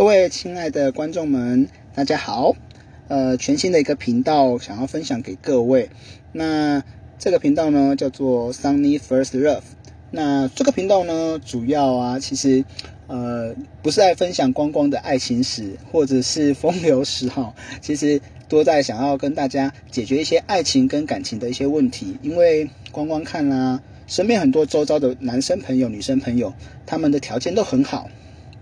各位亲爱的观众们，大家好。呃，全新的一个频道想要分享给各位。那这个频道呢叫做 Sunny First Love。那这个频道呢，主要啊，其实呃不是在分享光光的爱情史或者是风流史哈，其实多在想要跟大家解决一些爱情跟感情的一些问题。因为光光看啦，身边很多周遭的男生朋友、女生朋友，他们的条件都很好。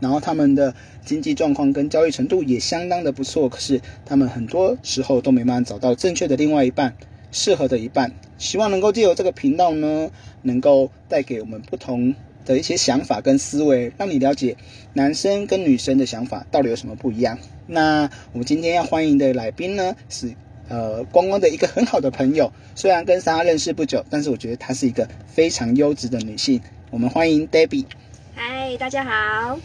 然后他们的经济状况跟教育程度也相当的不错，可是他们很多时候都没办法找到正确的另外一半，适合的一半。希望能够借由这个频道呢，能够带给我们不同的一些想法跟思维，让你了解男生跟女生的想法到底有什么不一样。那我们今天要欢迎的来宾呢，是呃光光的一个很好的朋友，虽然跟莎认识不久，但是我觉得她是一个非常优质的女性。我们欢迎 Debbie。嗨，大家好。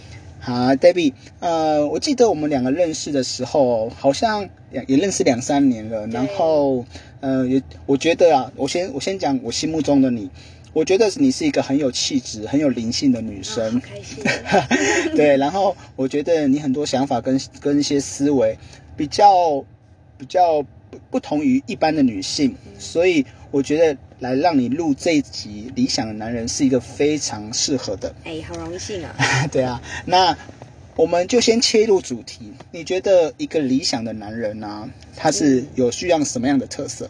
好，Debbie，呃，我记得我们两个认识的时候，好像也也认识两三年了。然后，呃，也我觉得啊，我先我先讲我心目中的你，我觉得你是一个很有气质、很有灵性的女生。开心。对，然后我觉得你很多想法跟跟一些思维比较比较不不同于一般的女性，所以我觉得。来让你录这一集《理想的男人》是一个非常适合的。哎，好荣幸啊！对啊，那我们就先切入主题。你觉得一个理想的男人呢，他是有需要什么样的特色？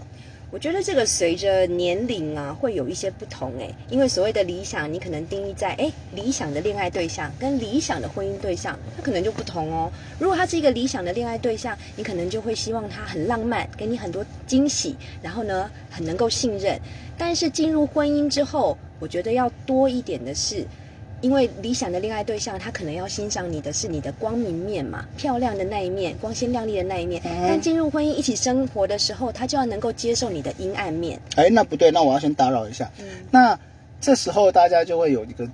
我觉得这个随着年龄啊，会有一些不同哎，因为所谓的理想，你可能定义在哎理想的恋爱对象跟理想的婚姻对象，它可能就不同哦。如果他是一个理想的恋爱对象，你可能就会希望他很浪漫，给你很多惊喜，然后呢很能够信任。但是进入婚姻之后，我觉得要多一点的是。因为理想的恋爱对象，他可能要欣赏你的是你的光明面嘛，漂亮的那一面，光鲜亮丽的那一面。但进入婚姻一起生活的时候，他就要能够接受你的阴暗面。哎，那不对，那我要先打扰一下。嗯那这时候大家就会有一个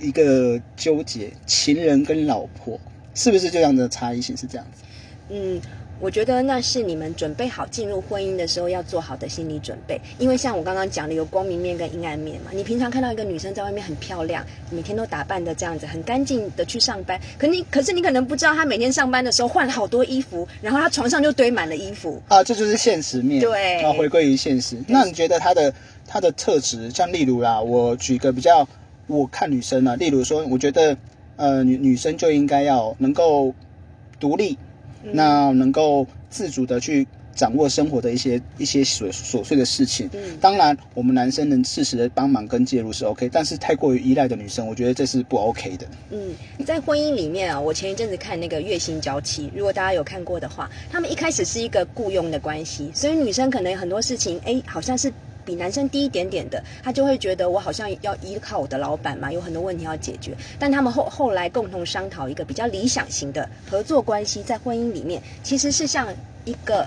一个纠结，情人跟老婆是不是这样的差异性是这样子？嗯。我觉得那是你们准备好进入婚姻的时候要做好的心理准备，因为像我刚刚讲的，有光明面跟阴暗面嘛。你平常看到一个女生在外面很漂亮，每天都打扮的这样子，很干净的去上班，可你可是你可能不知道，她每天上班的时候换了好多衣服，然后她床上就堆满了衣服啊，这就是现实面。对，啊回归于现实。那你觉得她的她的特质，像例如啦，我举个比较，我看女生啊，例如说，我觉得呃女女生就应该要能够独立。那能够自主的去掌握生活的一些一些琐琐碎的事情，嗯，当然我们男生能适时的帮忙跟介入是 OK，但是太过于依赖的女生，我觉得这是不 OK 的。嗯，在婚姻里面啊，我前一阵子看那个月薪娇妻，如果大家有看过的话，他们一开始是一个雇佣的关系，所以女生可能很多事情，哎，好像是。比男生低一点点的，他就会觉得我好像要依靠我的老板嘛，有很多问题要解决。但他们后后来共同商讨一个比较理想型的合作关系，在婚姻里面其实是像一个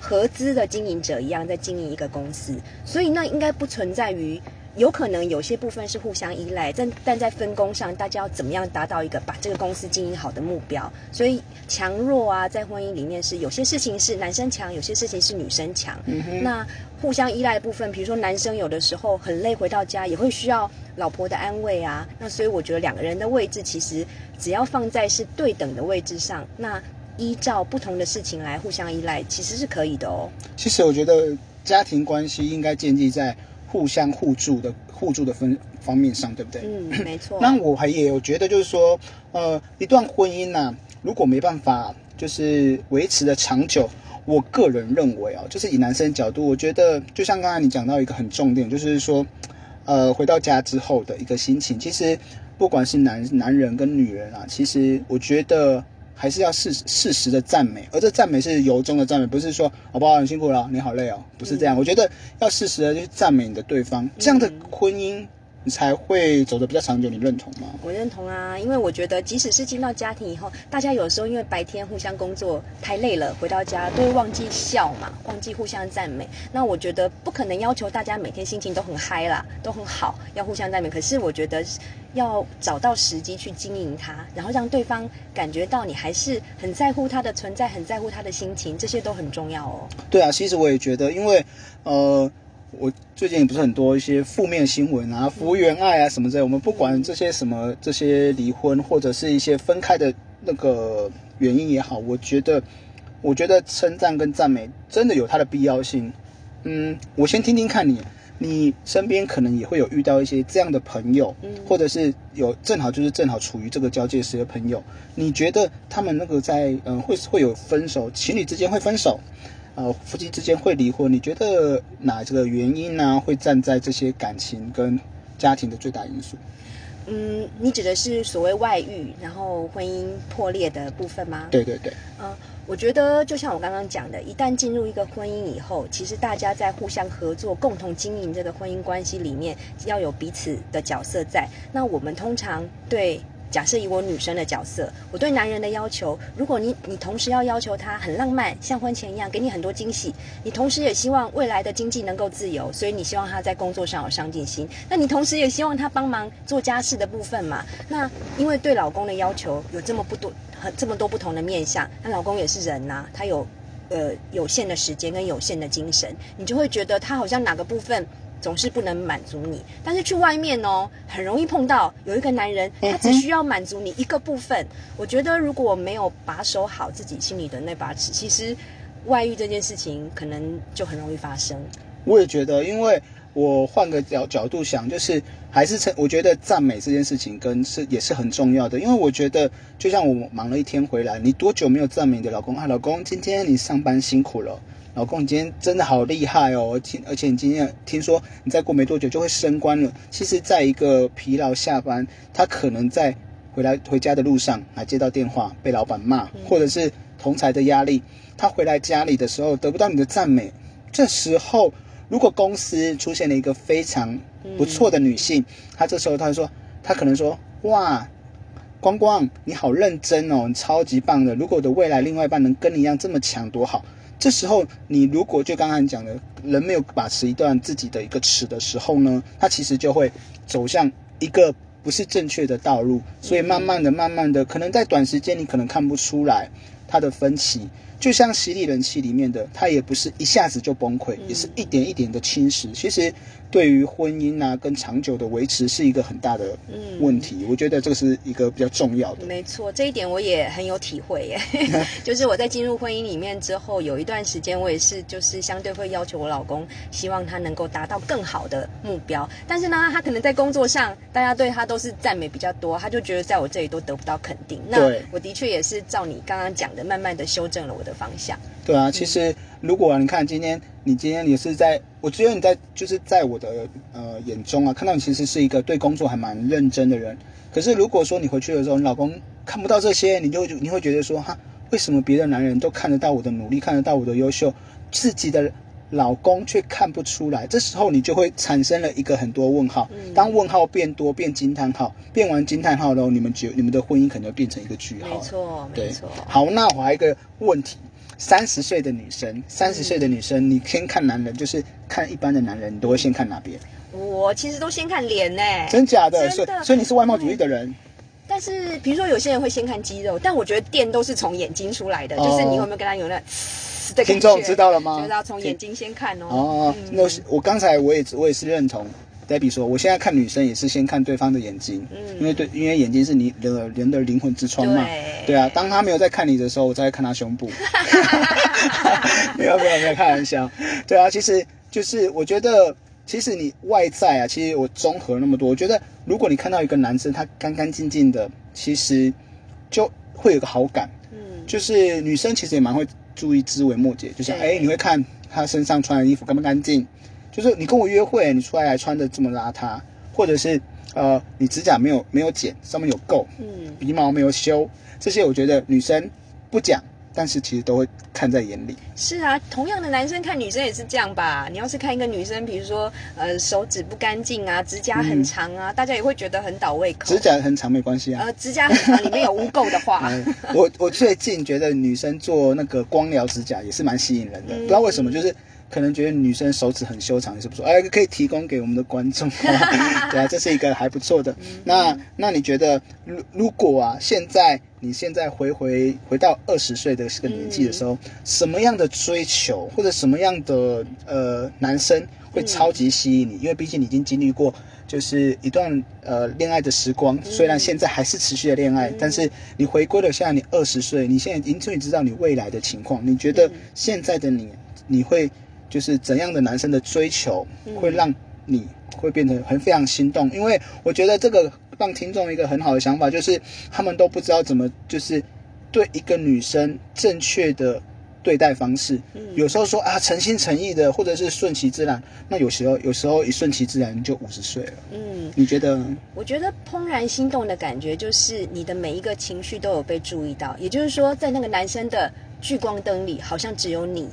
合资的经营者一样在经营一个公司，所以那应该不存在于。有可能有些部分是互相依赖，但但在分工上，大家要怎么样达到一个把这个公司经营好的目标？所以强弱啊，在婚姻里面是有些事情是男生强，有些事情是女生强。那互相依赖的部分，比如说男生有的时候很累，回到家也会需要老婆的安慰啊。那所以我觉得两个人的位置其实只要放在是对等的位置上，那依照不同的事情来互相依赖，其实是可以的哦。其实我觉得家庭关系应该建立在。互相互助的互助的分方面上，对不对？嗯，没错。那我还也有觉得，就是说，呃，一段婚姻呢，如果没办法就是维持的长久，我个人认为啊，就是以男生角度，我觉得就像刚才你讲到一个很重点，就是说，呃，回到家之后的一个心情，其实不管是男男人跟女人啊，其实我觉得。还是要适适时的赞美，而这赞美是由衷的赞美，不是说好不好你辛苦了，你好累哦，不是这样。我觉得要适时的去赞美你的对方，这样的婚姻。你才会走得比较长久，你认同吗？我认同啊，因为我觉得，即使是进到家庭以后，大家有时候因为白天互相工作太累了，回到家都会忘记笑嘛，忘记互相赞美。那我觉得不可能要求大家每天心情都很嗨啦，都很好，要互相赞美。可是我觉得要找到时机去经营它，然后让对方感觉到你还是很在乎他的存在，很在乎他的心情，这些都很重要哦。对啊，其实我也觉得，因为呃。我最近也不是很多一些负面新闻啊，福原爱啊什么之类。我们不管这些什么这些离婚或者是一些分开的那个原因也好，我觉得，我觉得称赞跟赞美真的有它的必要性。嗯，我先听听看你，你身边可能也会有遇到一些这样的朋友，或者是有正好就是正好处于这个交界时的朋友，你觉得他们那个在嗯会会有分手，情侣之间会分手，呃夫妻之间会离婚，你觉得哪这个原因呢？会站在这些感情跟家庭的最大因素？嗯，你指的是所谓外遇，然后婚姻破裂的部分吗？对对对。嗯，我觉得就像我刚刚讲的，一旦进入一个婚姻以后，其实大家在互相合作、共同经营这个婚姻关系里面，要有彼此的角色在。那我们通常对。假设以我女生的角色，我对男人的要求，如果你你同时要要求他很浪漫，像婚前一样给你很多惊喜，你同时也希望未来的经济能够自由，所以你希望他在工作上有上进心，那你同时也希望他帮忙做家事的部分嘛？那因为对老公的要求有这么不多，很这么多不同的面相，那老公也是人呐，他有呃有限的时间跟有限的精神，你就会觉得他好像哪个部分。总是不能满足你，但是去外面哦，很容易碰到有一个男人，他只需要满足你一个部分。我觉得如果没有把守好自己心里的那把尺，其实外遇这件事情可能就很容易发生。我也觉得，因为我换个角角度想，就是还是称，我觉得赞美这件事情跟是也是很重要的。因为我觉得，就像我忙了一天回来，你多久没有赞美你的老公啊？老公，今天你上班辛苦了。老公，你今天真的好厉害哦！听，而且你今天听说你再过没多久就会升官了。其实，在一个疲劳下班，他可能在回来回家的路上，还接到电话被老板骂，或者是同才的压力，他回来家里的时候得不到你的赞美。这时候，如果公司出现了一个非常不错的女性，她这时候她说，她可能说：“哇，光光你好认真哦，你超级棒的。如果我的未来另外一半能跟你一样这么强，多好。”这时候，你如果就刚才讲的，人没有把持一段自己的一个尺的时候呢，他其实就会走向一个不是正确的道路。所以慢慢的、慢慢的，可能在短时间你可能看不出来他的分歧。就像洗礼人气里面的，他也不是一下子就崩溃，也是一点一点的侵蚀。其实。对于婚姻啊，跟长久的维持是一个很大的问题。我觉得这个是一个比较重要的。没错，这一点我也很有体会耶。就是我在进入婚姻里面之后，有一段时间我也是，就是相对会要求我老公，希望他能够达到更好的目标。但是呢，他可能在工作上，大家对他都是赞美比较多，他就觉得在我这里都得不到肯定。那我的确也是照你刚刚讲的，慢慢的修正了我的方向。对啊，其实如果你看今天。你今天也是在，我觉得你在就是在我的呃眼中啊，看到你其实是一个对工作还蛮认真的人。可是如果说你回去的时候，你老公看不到这些，你就你会觉得说哈，为什么别的男人都看得到我的努力，看得到我的优秀，自己的老公却看不出来？这时候你就会产生了一个很多问号。当问号变多，变惊叹号，变完惊叹号后，你们觉你们的婚姻可能变成一个句号。没错，没错。好，那我还有一个问题。三十岁的女生，三十岁的女生，你先看男人，就是看一般的男人，你都会先看哪边？我其实都先看脸呢。真假的？所以所以你是外貌主义的人。但是比如说有些人会先看肌肉，但我觉得电都是从眼睛出来的，就是你有没有跟他有那？听众知道了吗？知道从眼睛先看哦。哦，那是我刚才我也我也是认同。Debbie 说：“我现在看女生也是先看对方的眼睛，嗯，因为对，因为眼睛是你的人的灵魂之窗嘛，对啊。当他没有在看你的时候，我再看他胸部。没有没有没有开玩笑，对啊。其实就是我觉得，其实你外在啊，其实我综合那么多，我觉得如果你看到一个男生他干干净净的，其实就会有个好感。嗯，就是女生其实也蛮会注意枝微末节，就像哎，你会看他身上穿的衣服干不干净。”就是你跟我约会，你出来还穿的这么邋遢，或者是呃，你指甲没有没有剪，上面有垢，嗯，鼻毛没有修，这些我觉得女生不讲，但是其实都会看在眼里。是啊，同样的男生看女生也是这样吧？你要是看一个女生，比如说呃手指不干净啊，指甲很长啊，大家也会觉得很倒胃口。指甲很长没关系啊。呃，指甲很长里面有污垢的话，我我最近觉得女生做那个光疗指甲也是蛮吸引人的，不知道为什么就是。可能觉得女生手指很修长，也是不错，哎，可以提供给我们的观众，对啊，这是一个还不错的。那那你觉得，如如果啊，现在你现在回回回到二十岁的这个年纪的时候，什么样的追求或者什么样的呃男生会超级吸引你，因为毕竟你已经经历过就是一段呃恋爱的时光，虽然现在还是持续的恋爱，但是你回归了现在你二十岁，你现在已经终于知道你未来的情况，你觉得现在的你，你会就是怎样的男生的追求会让你会变得很非常心动？因为我觉得这个让听众一个很好的想法，就是他们都不知道怎么就是对一个女生正确的。对待方式，嗯有时候说啊，诚心诚意的，或者是顺其自然。那有时候，有时候一顺其自然就五十岁了。嗯，你觉得？我觉得怦然心动的感觉，就是你的每一个情绪都有被注意到。也就是说，在那个男生的聚光灯里，好像只有你，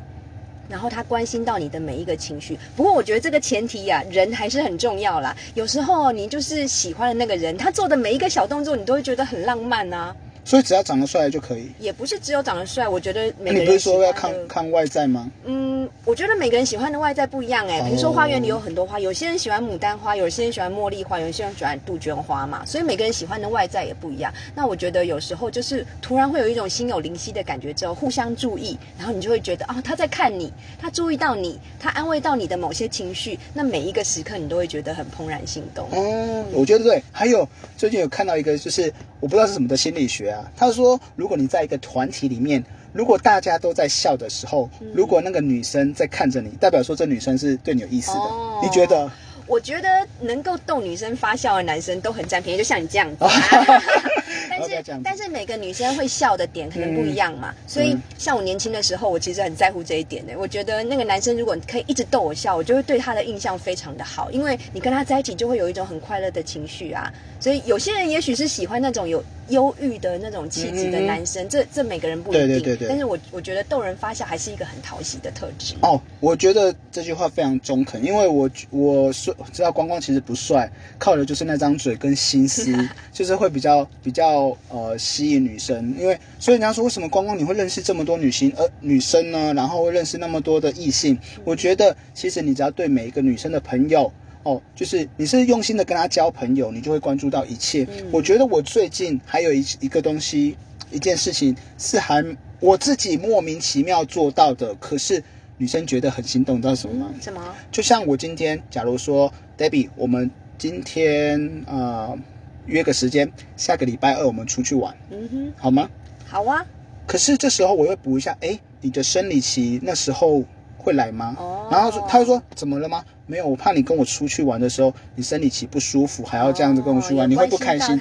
然后他关心到你的每一个情绪。不过，我觉得这个前提呀，人还是很重要啦。有时候你就是喜欢的那个人，他做的每一个小动作，你都会觉得很浪漫啊。所以只要长得帅就可以，也不是只有长得帅。我觉得每个人你不是说要看看外在吗？嗯，我觉得每个人喜欢的外在不一样哎。比如说花园里有很多花，有些人喜欢牡丹花，有些人喜欢茉莉花，有些人喜欢杜鹃花嘛。所以每个人喜欢的外在也不一样。那我觉得有时候就是突然会有一种心有灵犀的感觉，之后互相注意，然后你就会觉得哦，他在看你，他注意到你，他安慰到你的某些情绪，那每一个时刻你都会觉得很怦然心动。哦，我觉得对。还有最近有看到一个就是。我不知道是什么的心理学啊。他说，如果你在一个团体里面，如果大家都在笑的时候，如果那个女生在看着你，代表说这女生是对你有意思的。你觉得？我觉得能够逗女生发笑的男生都很占便宜，就像你这样子。但是，但是每个女生会笑的点可能不一样嘛。所以，像我年轻的时候，我其实很在乎这一点的。我觉得那个男生如果可以一直逗我笑，我就会对他的印象非常的好，因为你跟他在一起就会有一种很快乐的情绪啊。所以，有些人也许是喜欢那种有。忧郁的那种气质的男生，这这每个人不一定。对对对对。但是我我觉得逗人发笑还是一个很讨喜的特质。哦，我觉得这句话非常中肯，因为我我说知道光光其实不帅，靠的就是那张嘴跟心思，就是会比较比较呃吸引女生。因为所以人家说为什么光光你会认识这么多女性呃女生呢？然后会认识那么多的异性？我觉得其实你只要对每一个女生的朋友。哦，就是你是用心的跟他交朋友，你就会关注到一切。我觉得我最近还有一一个东西，一件事情是还我自己莫名其妙做到的，可是女生觉得很心动，你知道什么吗？什么？就像我今天，假如说，Debbie，我们今天呃约个时间，下个礼拜二我们出去玩，嗯哼，好吗？好啊。可是这时候我会补一下，哎，你的生理期那时候会来吗？哦。然后他就说，怎么了吗？没有，我怕你跟我出去玩的时候，你生理期不舒服，还要这样子跟我去玩，你会不开心。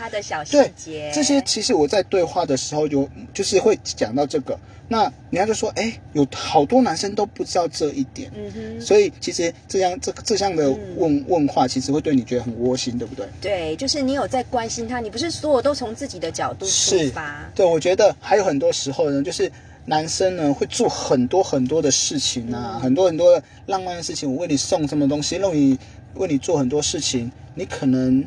对，这些其实我在对话的时候有，就是会讲到这个。那人家就说，哎，有好多男生都不知道这一点。嗯哼。所以其实这样这这样的问问话，其实会对你觉得很窝心，对不对？对，就是你有在关心他，你不是所有都从自己的角度出发。对，我觉得还有很多时候呢，就是。男生呢会做很多很多的事情啊，很多很多的浪漫的事情。我为你送什么东西，为你为你做很多事情，你可能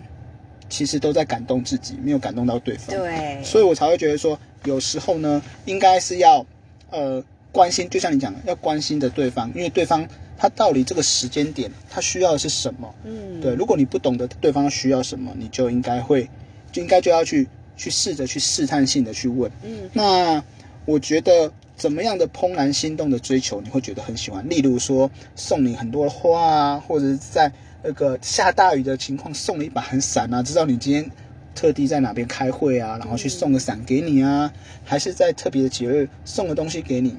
其实都在感动自己，没有感动到对方。对，所以我才会觉得说，有时候呢，应该是要呃关心，就像你讲的，要关心的对方，因为对方他到底这个时间点他需要的是什么？嗯，对。如果你不懂得对方需要什么，你就应该会就应该就要去去试着去试探性的去问。嗯，那。我觉得怎么样的怦然心动的追求你会觉得很喜欢？例如说送你很多花啊，或者是在那个下大雨的情况送你一把很伞啊，知道你今天特地在哪边开会啊，然后去送个伞给你啊，还是在特别的节日送个东西给你？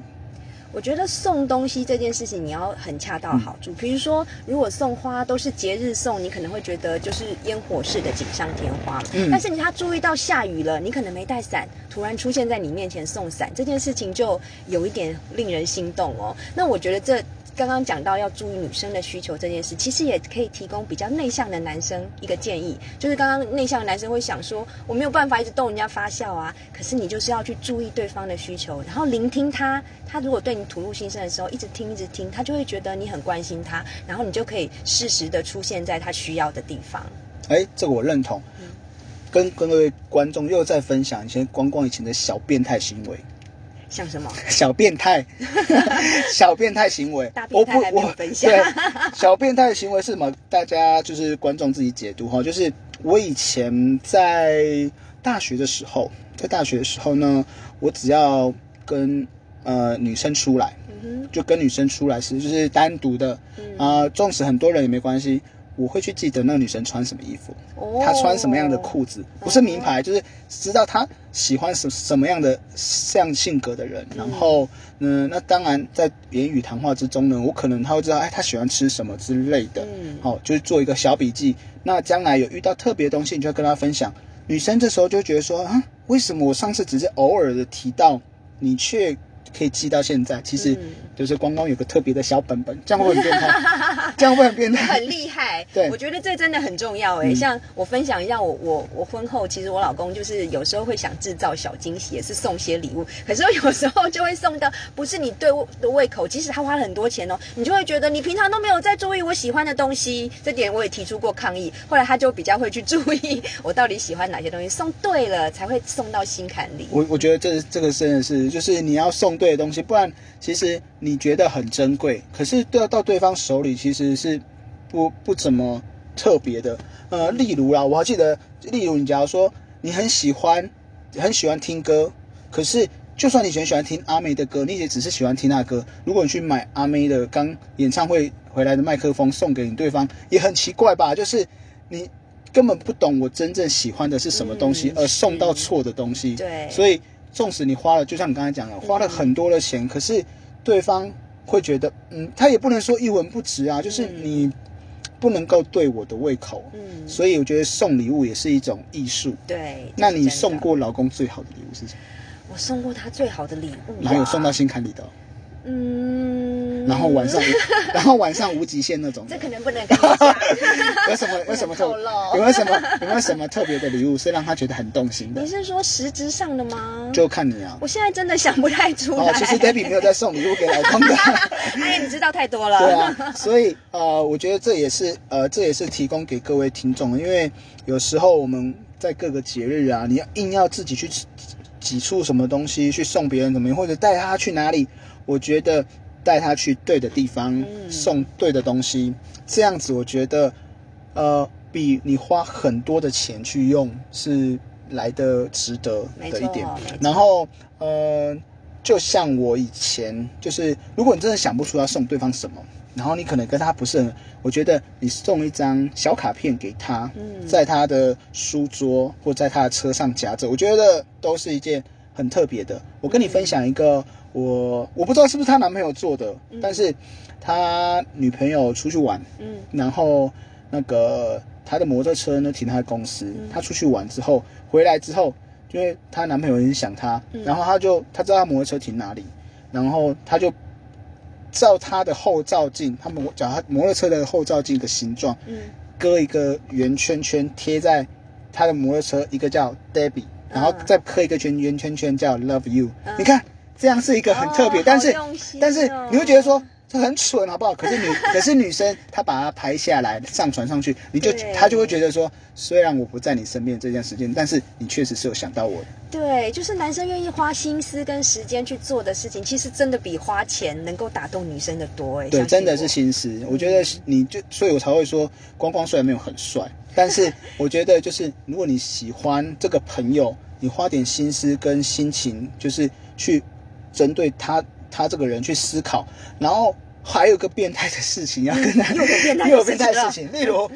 我觉得送东西这件事情，你要很恰到好处。比如说，如果送花都是节日送，你可能会觉得就是烟火式的锦上添花。嗯。但是你他注意到下雨了，你可能没带伞，突然出现在你面前送伞，这件事情就有一点令人心动哦。那我觉得这。刚刚讲到要注意女生的需求这件事，其实也可以提供比较内向的男生一个建议，就是刚刚内向的男生会想说，我没有办法一直逗人家发笑啊，可是你就是要去注意对方的需求，然后聆听他，他如果对你吐露心声的时候，一直听一直听，他就会觉得你很关心他，然后你就可以适时的出现在他需要的地方。哎，这个我认同，跟各位观众又再分享一些光光以前的小变态行为。像什么小变态，小变态行为，大变态还没有分享。小变态的行为是什么？大家就是观众自己解读哈。就是我以前在大学的时候，在大学的时候呢，我只要跟呃女生出来，嗯就跟女生出来是就是单独的啊，纵使很多人也没关系。我会去记得那个女生穿什么衣服，哼，她穿什么样的裤子，不是名牌，就是知道她喜欢什什么样的这样性格的人。然后，嗯，那当然在言语谈话之中呢，我可能他会知道，哎，他喜欢吃什么之类的。嗯好、就是做一个小笔记。那将来有遇到特别的东西，你就要跟他分享。女生这时候就觉得说，啊，为什么我上次只是偶尔的提到，你却可以记到现在？其实嗯就是光光有个特别的小本本，这样会很变态？这样会很变态？很厉害，对我觉得这真的很重要哎。嗯像我分享一下，我我我婚后，其实我老公就是有时候会想制造小惊喜，也是送些礼物，可是有时候就会送到不是你对我的胃口，即使他花了很多钱哦，你就会觉得你平常都没有在注意我喜欢的东西，这点我也提出过抗议。后来他就比较会去注意我到底喜欢哪些东西，送对了才会送到心坎里。我我觉得这这个真的是，就是你要送对的东西，不然其实你觉得很珍贵，可是到到对方手里其实是不不怎么特别的。呃，例如啦，我还记得，例如你假如说你很喜欢很喜欢听歌，可是就算你很喜欢听阿妹的歌，你也只是喜欢听那歌。如果你去买阿妹的刚演唱会回来的麦克风送给你对方，也很奇怪吧？就是你根本不懂我真正喜欢的是什么东西，嗯而送到错的东西。对所以纵使你花了，就像你刚才讲的，花了很多的钱，可是对方会觉得，嗯，他也不能说一文不值啊，就是你不能够对我的胃口。嗯，所以我觉得送礼物也是一种艺术。对。那你送？过老公最好的礼物是什么？我送过他最好的礼物啊，然后有送到心坎里的哦，嗯，然后晚上，然后晚上无极限那种的这。可能不能跟你讲。有什么有什么特有没有什么有没有什么特别的礼物是让他觉得很动心的你？是说实质上的吗？就看你啊。我现在真的想不太出来。哦，其实 Debbie 没有在送礼物给老公的。哎，你知道太多了。对啊，所以呃，我觉得这也是呃，这也是提供给各位听众，因为有时候我们在各个节日啊，你要硬要自己去挤挤出什么东西去送别人怎么样，或者带他去哪里，我觉得带他去对的地方，嗯。送对的东西，这样子我觉得呃，比你花很多的钱去用是来的值得的一点。然后呃，就像我以前就是，如果你真的想不出要送对方什么，然后你可能跟他不是很，我觉得你送一张小卡片给他，嗯。在他的书桌或在他的车上夹着，我觉得都是一件很特别的。我跟你分享一个，我我不知道是不是她男朋友做的，但是她女朋友出去玩，嗯。然后那个她的摩托车呢停在公司，她出去玩之后回来之后，因为她男朋友很想她，然后她就她知道她摩托车停哪里，然后她就照她的后照镜，他摩讲她摩托车的后照镜的形状，嗯。割一个圆圈圈贴在她的摩托车，一个叫 Debbie，然后再刻一个圈圆圈圈叫 Love You，、嗯你看这样是一个很特别，哦但是但是你会觉得说。这很蠢，好不好？可是女，可是女生她把它拍下来上传上去，你就对她就会觉得说，虽然我不在你身边这件事情，但是你确实是有想到我的。对，就是男生愿意花心思跟时间去做的事情，其实真的比花钱能够打动女生的多哎。对，真的是心思。我觉得你就，所以我才会说，光光虽然没有很帅，但是我觉得就是，如果你喜欢这个朋友，你花点心思跟心情，就是去针对他他这个人去思考，然后。还有个变态的事情要跟他，又有变态的事情。例如，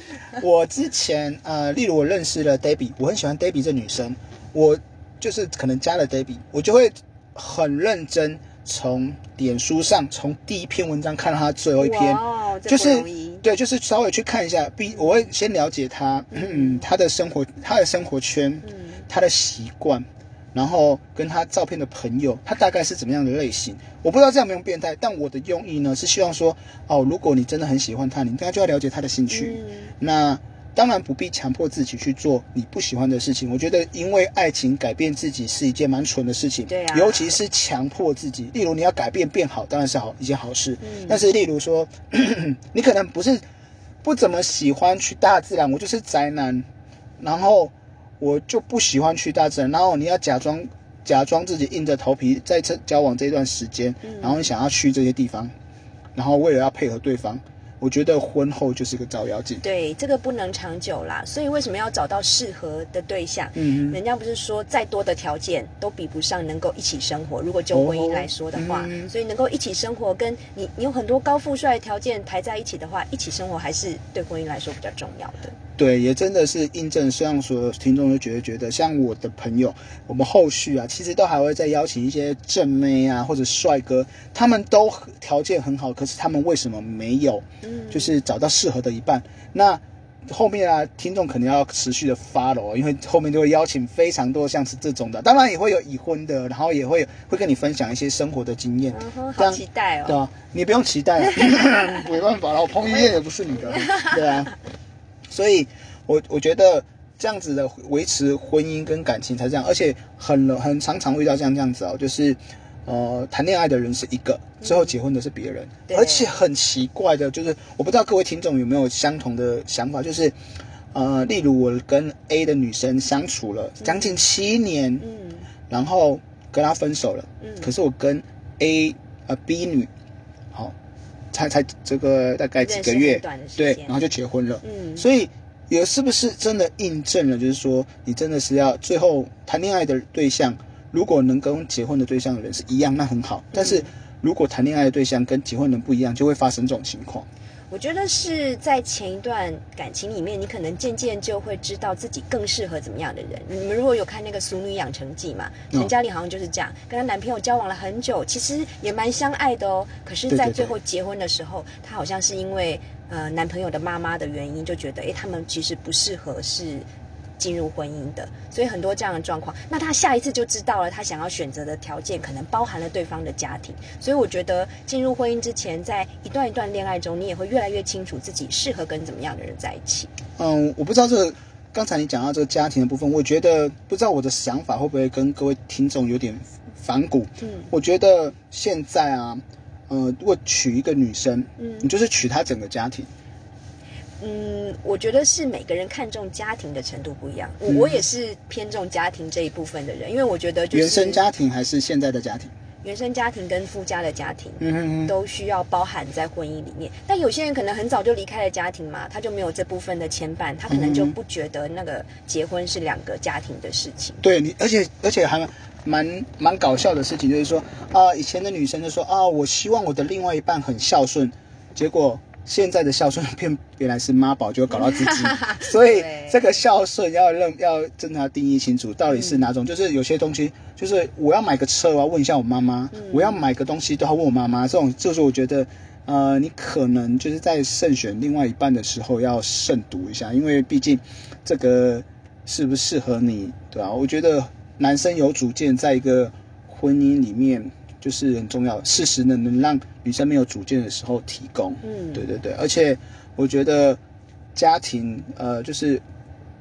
我之前呃，例如我认识了 Debbie，我很喜欢 Debbie 这女生，我就是可能加了 Debbie，我就会很认真从脸书上从第一篇文章看到他最后一篇，哦就是对，就是稍微去看一下，必我会先了解他，嗯，他的生活，他的生活圈，嗯她的习惯，然后跟他照片的朋友，他大概是怎么样的类型。我不知道这样有没有变态，但我的用意呢是希望说，哦，如果你真的很喜欢他，你应该就要了解他的兴趣。嗯那当然不必强迫自己去做你不喜欢的事情。我觉得因为爱情改变自己是一件蛮蠢的事情，对啊尤其是强迫自己。例如你要改变变好，当然是好一件好事。嗯但是例如说，你可能不是不怎么喜欢去大自然，我就是宅男，然后我就不喜欢去大自然，然后你要假装假装自己硬着头皮在这交往这段时间，然后你想要去这些地方，然后为了要配合对方，我觉得婚后就是个照妖镜。对，这个不能长久啦。所以为什么要找到适合的对象？嗯人家不是说再多的条件都比不上能够一起生活。如果就婚姻来说的话，嗯所以能够一起生活，跟你你有很多高富帅的条件排在一起的话，一起生活还是对婚姻来说比较重要的。对，也真的是印证，让所有听众都觉得觉得，像我的朋友，我们后续啊，其实都还会再邀请一些正妹啊或者帅哥，他们都条件很好，可是他们为什么没有，嗯就是找到适合的一半？那后面啊，听众可能要持续的 follow，因为后面就会邀请非常多像是这种的，当然也会有已婚的，然后也会会跟你分享一些生活的经验。好期待哦。对啊，你不用期待、啊，没办法了，我彭于晏也不是你的，对啊，所以我我觉得这样子的维持婚姻跟感情才这样，而且很很常常遇到这样这样子哦，就是呃谈恋爱的人是一个，之后结婚的是别人，对。而且很奇怪的就是，我不知道各位听众有没有相同的想法，就是呃，例如我跟 A 的女生相处了将近七年，嗯。然后跟她分手了，嗯。可是我跟 A 呃 B 女，好、才才这个大概几个月对，然后就结婚了。嗯，所以也是不是真的印证了，就是说你真的是要最后谈恋爱的对象，如果能跟结婚的对象的人是一样，那很好。但是如果谈恋爱的对象跟结婚人不一样，就会发生这种情况。我觉得是在前一段感情里面，你可能渐渐就会知道自己更适合怎么样的人。你们如果有看那个《俗女养成记》嘛，嗯陈嘉玲好像就是这样，跟她男朋友交往了很久，其实也蛮相爱的哦。可是，在最后结婚的时候，她好像是因为呃男朋友的妈妈的原因，就觉得哎他们其实不适合是。进入婚姻的，所以很多这样的状况，那他下一次就知道了，他想要选择的条件可能包含了对方的家庭，所以我觉得进入婚姻之前，在一段一段恋爱中，你也会越来越清楚自己适合跟怎么样的人在一起。嗯，我不知道这个刚才你讲到这个家庭的部分，我觉得不知道我的想法会不会跟各位听众有点反骨。嗯我觉得现在啊，呃，如果娶一个女生，嗯你就是娶她整个家庭。嗯，我觉得是每个人看重家庭的程度不一样。我、嗯我也是偏重家庭这一部分的人，因为我觉得就是原生家庭还是现在的家庭？原生家庭跟附加的家庭。嗯都需要包含在婚姻里面，但有些人可能很早就离开了家庭嘛，他就没有这部分的牵绊，他可能就嗯不觉得那个结婚是两个家庭的事情。对你，而且而且还蛮蛮搞笑的事情，就是说啊、以前的女生就说啊，我希望我的另外一半很孝顺，结果。现在的孝顺变 原来是妈宝，就搞到自己，所以这个孝顺要认要真的要定义清楚，到底是哪种？就是有些东西，就是我要买个车，我要问一下我妈妈；我要买个东西都要问我妈妈。这种就是我觉得，呃，你可能就是在慎选另外一半的时候要慎读一下，因为毕竟这个适不适合你，对吧、我觉得男生有主见，在一个婚姻里面就是很重要，适时的能让女生没有主见的时候提供。嗯，对对对，而且我觉得家庭，呃，就是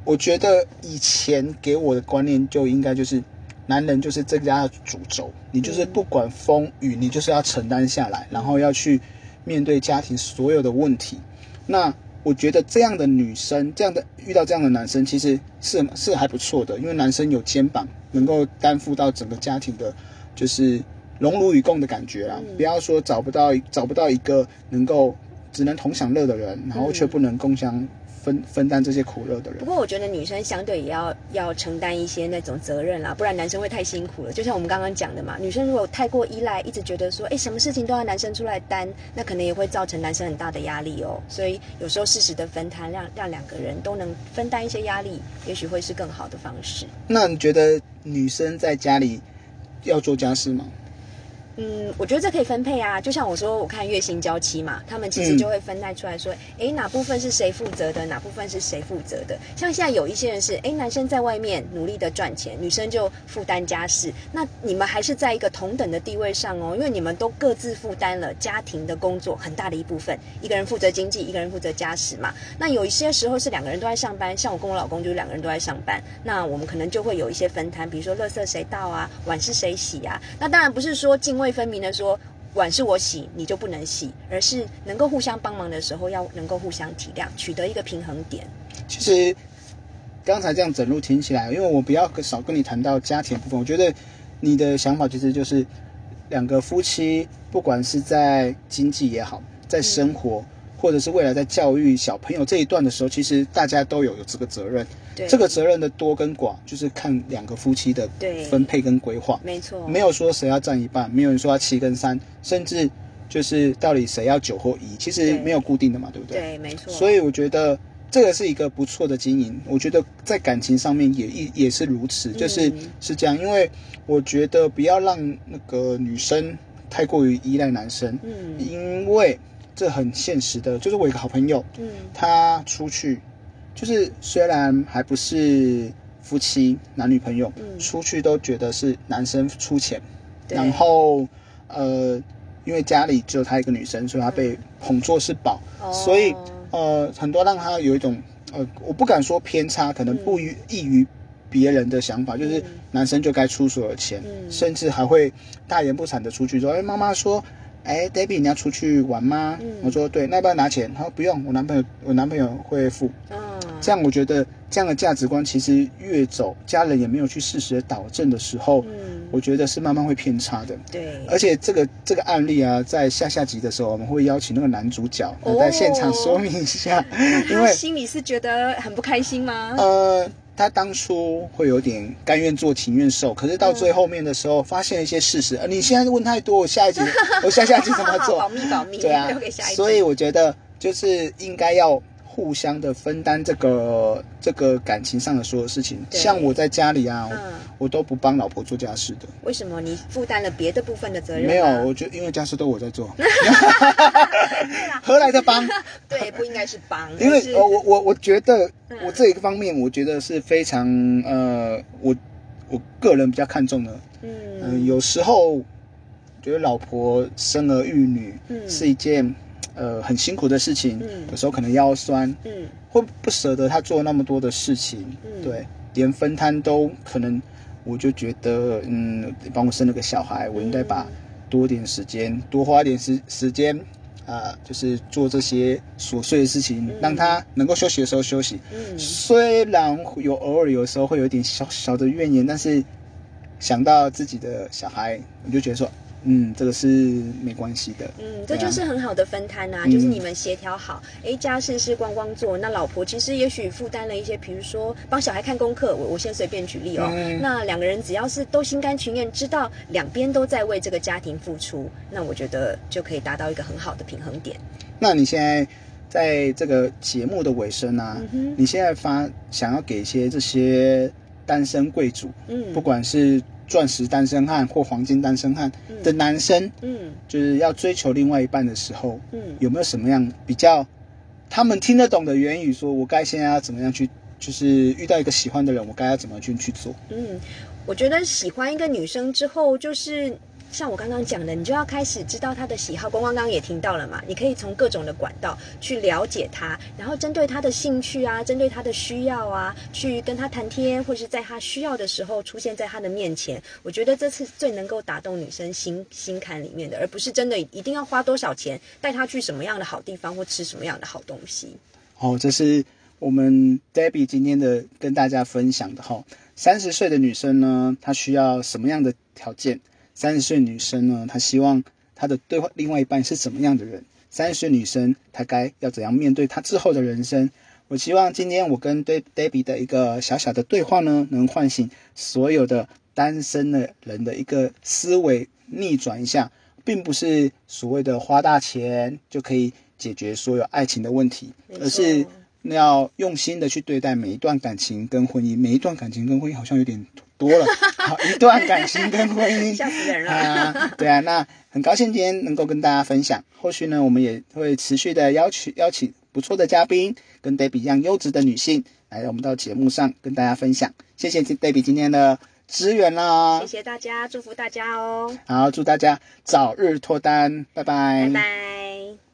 我觉得以前给我的观念就应该就是，男人就是这家的主轴，你就是不管风雨，你就是要承担下来，然后要去面对家庭所有的问题。那我觉得这样的女生，这样的遇到这样的男生，其实是是还不错的，因为男生有肩膀，能够担负到整个家庭的，就是荣辱与共的感觉啦。嗯不要说找不到找不到一个能够只能同享乐的人，然后却不能共享分分担这些苦乐的人不。过我觉得女生相对也要要承担一些那种责任啦，不然男生会太辛苦了。就像我们刚刚讲的嘛，女生如果太过依赖，一直觉得说，哎，什么事情都要男生出来担，那可能也会造成男生很大的压力哦。所以有时候适时的分摊，让让两个人都能分担一些压力，也许会是更好的方式。那你觉得女生在家里要做家事吗？嗯，我觉得这可以分配啊，就像我说，我看月薪交期嘛，他们其实嗯就会分带出来说，诶，哪部分是谁负责的，哪部分是谁负责的。像现在有一些人是，哎，男生在外面努力的赚钱，女生就负担家事，那你们还是在一个同等的地位上哦，因为你们都各自负担了家庭的工作很大的一部分，一个人负责经济，一个人负责家事嘛。那有一些时候是两个人都在上班，像我跟我老公就是两个人都在上班，那我们可能就会有一些分摊，比如说垃圾谁倒啊，碗是谁洗啊。那当然不是说泾渭分明的说碗是我洗，你就不能洗，而是能够互相帮忙的时候，要能够互相体谅，取得一个平衡点。其实刚才这样整路听起来，因为我比较少跟你谈到家庭部分，我觉得你的想法其实就是两个夫妻，不管是在经济也好，在生活，或者是未来在教育小朋友这一段的时候，其实大家都有有这个责任。对，这个责任的多跟寡，就是看两个夫妻的分配跟规划。没错，没有说谁要占一半，没有人说要七跟三，甚至就是到底谁要九或一，其实对没有固定的嘛，对不对？对，没错。所以我觉得这个是一个不错的经营。我觉得在感情上面也也也是如此，就是嗯是这样。因为我觉得不要让那个女生太过于依赖男生，嗯因为这很现实的。就是我有一个好朋友，嗯他出去，就是虽然还不是夫妻男女朋友，嗯。出去都觉得是男生出钱，然后呃，因为家里只有她一个女生，所以她被捧作是宝，哦。所以呃，很多让她有一种呃，我不敢说偏差，可能不于异于别人的想法，就是男生就该出所有钱，嗯。甚至还会大言不惭的出去说，哎，妈妈说。哎，Debbie，你要出去玩吗？嗯我说对，那要不要拿钱？他说不用，我男朋友我男朋友会付。嗯，这样我觉得这样的价值观其实越走，家人也没有去适时的导正的时候，嗯我觉得是慢慢会偏差的。对，而且这个这个案例啊，在下下集的时候，我们会邀请那个男主角哦在现场说明一下，因为心里是觉得很不开心吗？呃，他当初会有点甘愿做情愿受，可是到最后面的时候，发现一些事实。呃，你现在问太多，我下一集 我下下集怎么做保？密保密，对啊。所以我觉得就是应该要互相的分担这个这个感情上的所有事情。像我在家里啊，嗯我都不帮老婆做家事的。为什么你负担了别的部分的责任？没有，我觉得因为家事都我在做，何来的帮？对，不应该是帮，因为而是呃，我我我觉得嗯我这一个方面，我觉得是非常呃，我我个人比较看重的。嗯、嗯有时候觉得老婆生儿育女嗯是一件呃很辛苦的事情，嗯。有时候可能腰酸，嗯。会不舍得他做那么多的事情，嗯。对，连分摊都可能，我就觉得，嗯，帮我生了个小孩，我应该把多点时间，多花点时时间，啊、就是做这些琐碎的事情，让他能够休息的时候休息。嗯。虽然有偶尔有时候会有一点小小的怨言，但是想到自己的小孩，我就觉得说，嗯，这个是没关系的。嗯，这就是很好的分摊啊，嗯就是你们协调好，哎，家事是光光做，那老婆其实也许负担了一些，比如说帮小孩看功课，我我先随便举例哦，嗯那两个人只要是都心甘情愿，知道两边都在为这个家庭付出，那我觉得就可以达到一个很好的平衡点。那你现在在这个节目的尾声啊，嗯哼。你现在发想要给一些这些单身贵族，嗯。不管是钻石单身汉或黄金单身汉的男生，嗯就是要追求另外一半的时候，嗯有没有什么样比较他们听得懂的言语？说我该现在要怎么样去，就是遇到一个喜欢的人，我该要怎么去去做？嗯，我觉得喜欢一个女生之后，就是像我刚刚讲的，你就要开始知道她的喜好。光光刚刚也听到了嘛，你可以从各种的管道去了解她，然后针对她的兴趣啊，针对她的需要啊，去跟她谈天，或是在她需要的时候出现在她的面前。我觉得这是最能够打动女生心心坎里面的，而不是真的一定要花多少钱带她去什么样的好地方或吃什么样的好东西。哦，这是我们 Debbie 今天的跟大家分享的哈。三十岁的女生呢，她需要什么样的条件？三十岁女生呢，她希望她的对话另外一半是怎么样的人？三十岁女生她该要怎样面对她之后的人生？我希望今天我跟对 Debbie 的一个小小的对话呢，能唤醒所有的单身的人的一个思维逆转一下，并不是所谓的花大钱就可以解决所有爱情的问题，而是要用心的去对待每一段感情跟婚姻。每一段感情跟婚姻好像有点多了，好，一段感情跟婚姻，吓死人了啊！对啊，那很高兴今天能够跟大家分享。后续呢，我们也会持续的邀请邀请不错的嘉宾，跟 Debbie 一样优质的女性来我们到节目上跟大家分享。谢谢 Debbie 今天的支援啦谢，谢大家，祝福大家哦，好，祝大家早日脱单，拜拜拜拜。